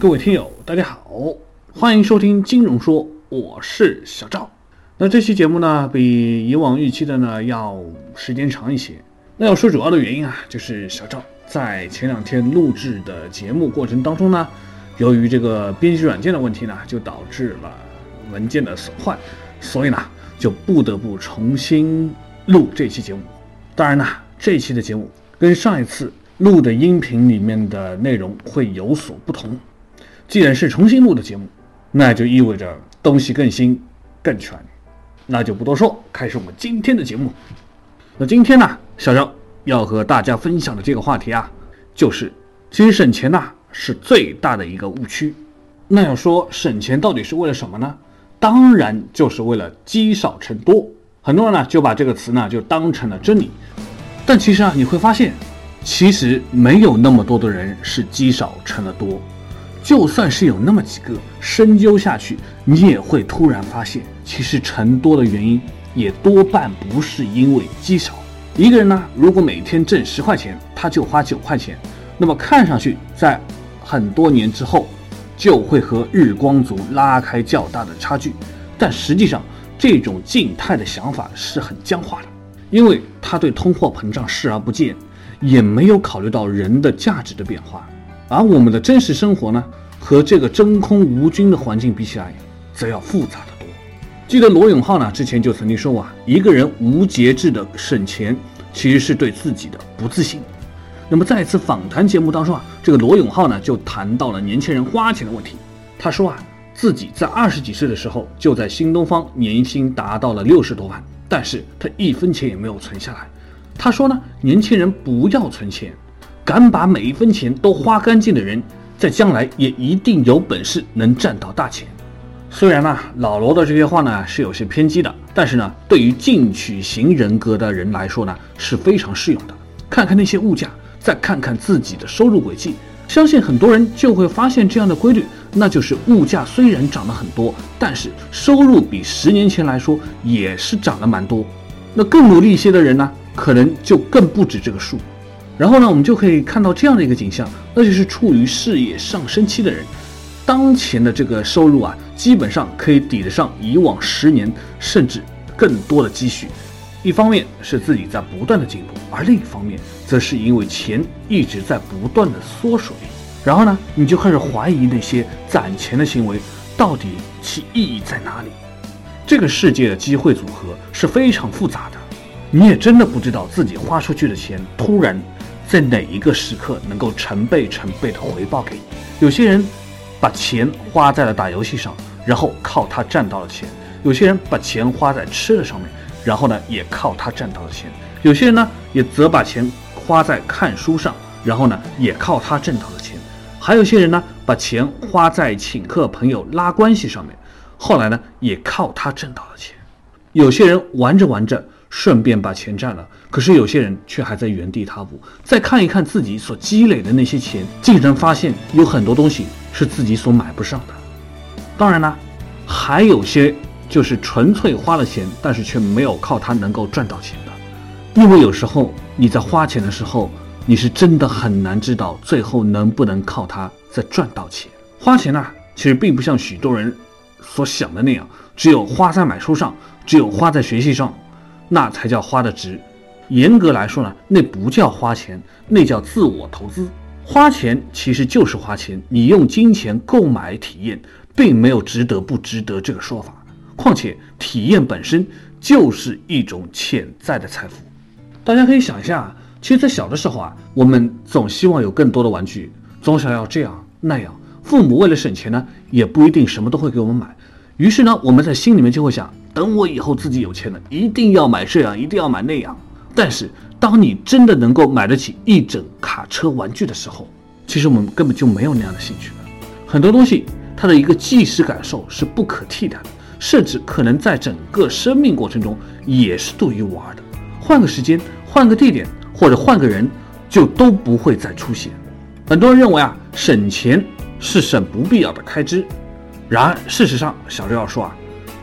各位听友，大家好，欢迎收听金融说，我是小赵。那这期节目呢，比以往预期的呢要时间长一些。那要说主要的原因啊，就是小赵在前两天录制的节目过程当中呢，由于这个编辑软件的问题呢，就导致了文件的损坏，所以呢，就不得不重新录这期节目。当然呢，这期的节目跟上一次录的音频里面的内容会有所不同。既然是重新录的节目，那就意味着东西更新、更全。那就不多说，开始我们今天的节目。那今天呢，小张要和大家分享的这个话题啊，就是其实省钱呐是最大的一个误区。那要说省钱到底是为了什么呢？当然就是为了积少成多。很多人呢就把这个词呢就当成了真理，但其实啊你会发现，其实没有那么多的人是积少成了多。就算是有那么几个，深究下去，你也会突然发现，其实成多的原因也多半不是因为积少。一个人呢，如果每天挣十块钱，他就花九块钱，那么看上去在很多年之后，就会和日光族拉开较大的差距。但实际上，这种静态的想法是很僵化的，因为他对通货膨胀视而不见，也没有考虑到人的价值的变化。而我们的真实生活呢，和这个真空无菌的环境比起来，则要复杂的多。记得罗永浩呢，之前就曾经说过啊，一个人无节制的省钱，其实是对自己的不自信。那么在一次访谈节目当中啊，这个罗永浩呢，就谈到了年轻人花钱的问题。他说啊，自己在二十几岁的时候，就在新东方年薪达到了六十多万，但是他一分钱也没有存下来。他说呢，年轻人不要存钱。敢把每一分钱都花干净的人，在将来也一定有本事能赚到大钱。虽然呢，老罗的这些话呢是有些偏激的，但是呢，对于进取型人格的人来说呢是非常适用的。看看那些物价，再看看自己的收入轨迹，相信很多人就会发现这样的规律，那就是物价虽然涨了很多，但是收入比十年前来说也是涨了蛮多。那更努力一些的人呢，可能就更不止这个数。然后呢，我们就可以看到这样的一个景象，那就是处于事业上升期的人，当前的这个收入啊，基本上可以抵得上以往十年甚至更多的积蓄。一方面是自己在不断的进步，而另一方面则是因为钱一直在不断的缩水。然后呢，你就开始怀疑那些攒钱的行为到底其意义在哪里？这个世界的机会组合是非常复杂的，你也真的不知道自己花出去的钱突然。在哪一个时刻能够成倍成倍的回报给你？有些人把钱花在了打游戏上，然后靠它赚到了钱；有些人把钱花在吃的上面，然后呢也靠它赚到了钱；有些人呢也则把钱花在看书上，然后呢也靠它挣到了钱；还有些人呢把钱花在请客朋友拉关系上面，后来呢也靠它挣到了钱；有些人玩着玩着。顺便把钱赚了，可是有些人却还在原地踏步。再看一看自己所积累的那些钱，竟然发现有很多东西是自己所买不上的。当然呢，还有些就是纯粹花了钱，但是却没有靠它能够赚到钱的。因为有时候你在花钱的时候，你是真的很难知道最后能不能靠它再赚到钱。花钱呢，其实并不像许多人所想的那样，只有花在买书上，只有花在学习上。那才叫花的值，严格来说呢，那不叫花钱，那叫自我投资。花钱其实就是花钱，你用金钱购买体验，并没有值得不值得这个说法。况且体验本身就是一种潜在的财富。大家可以想一下，其实，在小的时候啊，我们总希望有更多的玩具，总想要这样那样。父母为了省钱呢，也不一定什么都会给我们买。于是呢，我们在心里面就会想。等我以后自己有钱了，一定要买这样，一定要买那样。但是，当你真的能够买得起一整卡车玩具的时候，其实我们根本就没有那样的兴趣了。很多东西，它的一个即时感受是不可替代的，甚至可能在整个生命过程中也是独一无二的。换个时间，换个地点，或者换个人，就都不会再出现。很多人认为啊，省钱是省不必要的开支。然而，事实上，小刘要说啊。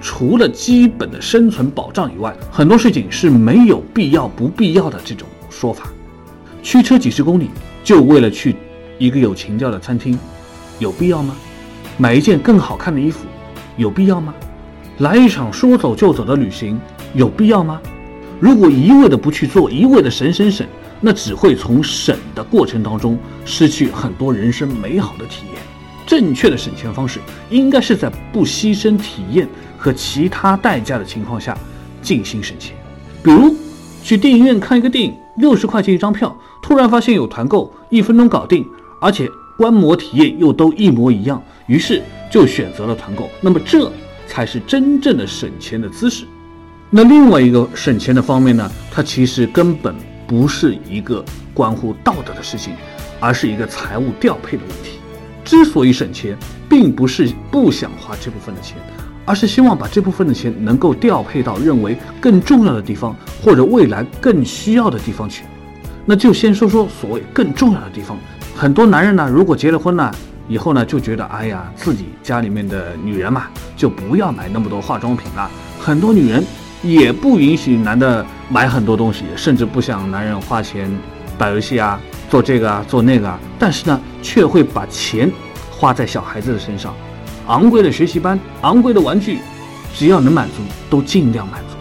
除了基本的生存保障以外，很多事情是没有必要、不必要的这种说法。驱车几十公里就为了去一个有情调的餐厅，有必要吗？买一件更好看的衣服，有必要吗？来一场说走就走的旅行，有必要吗？如果一味的不去做，一味的省省省，那只会从省的过程当中失去很多人生美好的体验。正确的省钱方式，应该是在不牺牲体验和其他代价的情况下进行省钱。比如，去电影院看一个电影，六十块钱一张票，突然发现有团购，一分钟搞定，而且观摩体验又都一模一样，于是就选择了团购。那么，这才是真正的省钱的姿势。那另外一个省钱的方面呢，它其实根本不是一个关乎道德的事情，而是一个财务调配的问题。之所以省钱，并不是不想花这部分的钱，而是希望把这部分的钱能够调配到认为更重要的地方，或者未来更需要的地方去。那就先说说所谓更重要的地方。很多男人呢，如果结了婚呢，以后呢就觉得，哎呀，自己家里面的女人嘛，就不要买那么多化妆品了。很多女人也不允许男的买很多东西，甚至不想男人花钱打游戏啊。做这个啊，做那个啊，但是呢，却会把钱花在小孩子的身上，昂贵的学习班，昂贵的玩具，只要能满足，都尽量满足。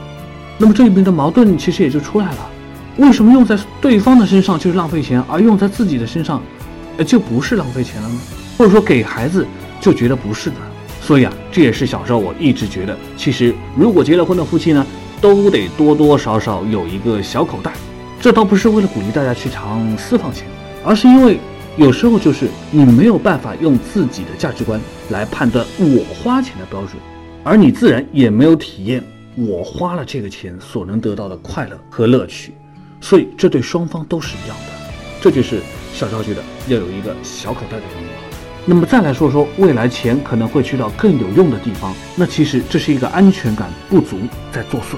那么这里面的矛盾其实也就出来了：为什么用在对方的身上就是浪费钱，而用在自己的身上，呃，就不是浪费钱了呢？或者说给孩子就觉得不是的？所以啊，这也是小时候我一直觉得，其实如果结了婚的夫妻呢，都得多多少少有一个小口袋。这倒不是为了鼓励大家去常私房钱，而是因为有时候就是你没有办法用自己的价值观来判断我花钱的标准，而你自然也没有体验我花了这个钱所能得到的快乐和乐趣，所以这对双方都是一样的。这就是小赵觉得要有一个小口袋的原因。那么再来说说未来钱可能会去到更有用的地方，那其实这是一个安全感不足在作祟，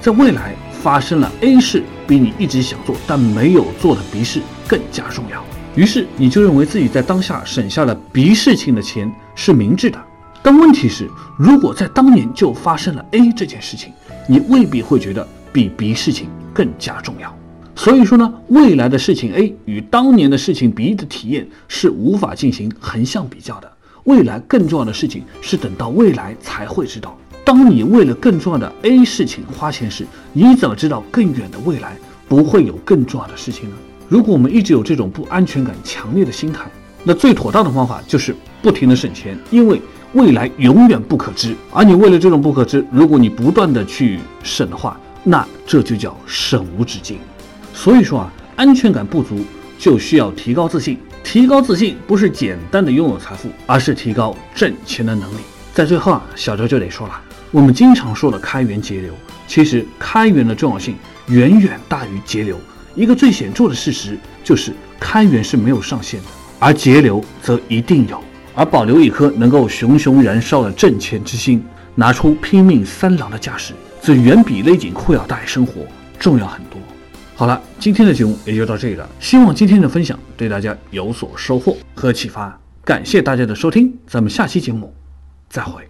在未来。发生了 A 事，比你一直想做但没有做的 B 事更加重要。于是你就认为自己在当下省下了 B 事情的钱是明智的。但问题是，如果在当年就发生了 A 这件事情，你未必会觉得比 B 事情更加重要。所以说呢，未来的事情 A 与当年的事情 B 的体验是无法进行横向比较的。未来更重要的事情是等到未来才会知道。当你为了更重要的 A 事情花钱时，你怎么知道更远的未来不会有更重要的事情呢？如果我们一直有这种不安全感强烈的心态，那最妥当的方法就是不停的省钱，因为未来永远不可知。而你为了这种不可知，如果你不断的去省的话，那这就叫省无止境。所以说啊，安全感不足就需要提高自信。提高自信不是简单的拥有财富，而是提高挣钱的能力。在最后啊，小周就得说了。我们经常说的开源节流，其实开源的重要性远远大于节流。一个最显著的事实就是，开源是没有上限的，而节流则一定有。而保留一颗能够熊熊燃烧的挣钱之心，拿出拼命三郎的架势，则远比勒紧裤腰带生活重要很多。好了，今天的节目也就到这里了。希望今天的分享对大家有所收获和启发。感谢大家的收听，咱们下期节目再会。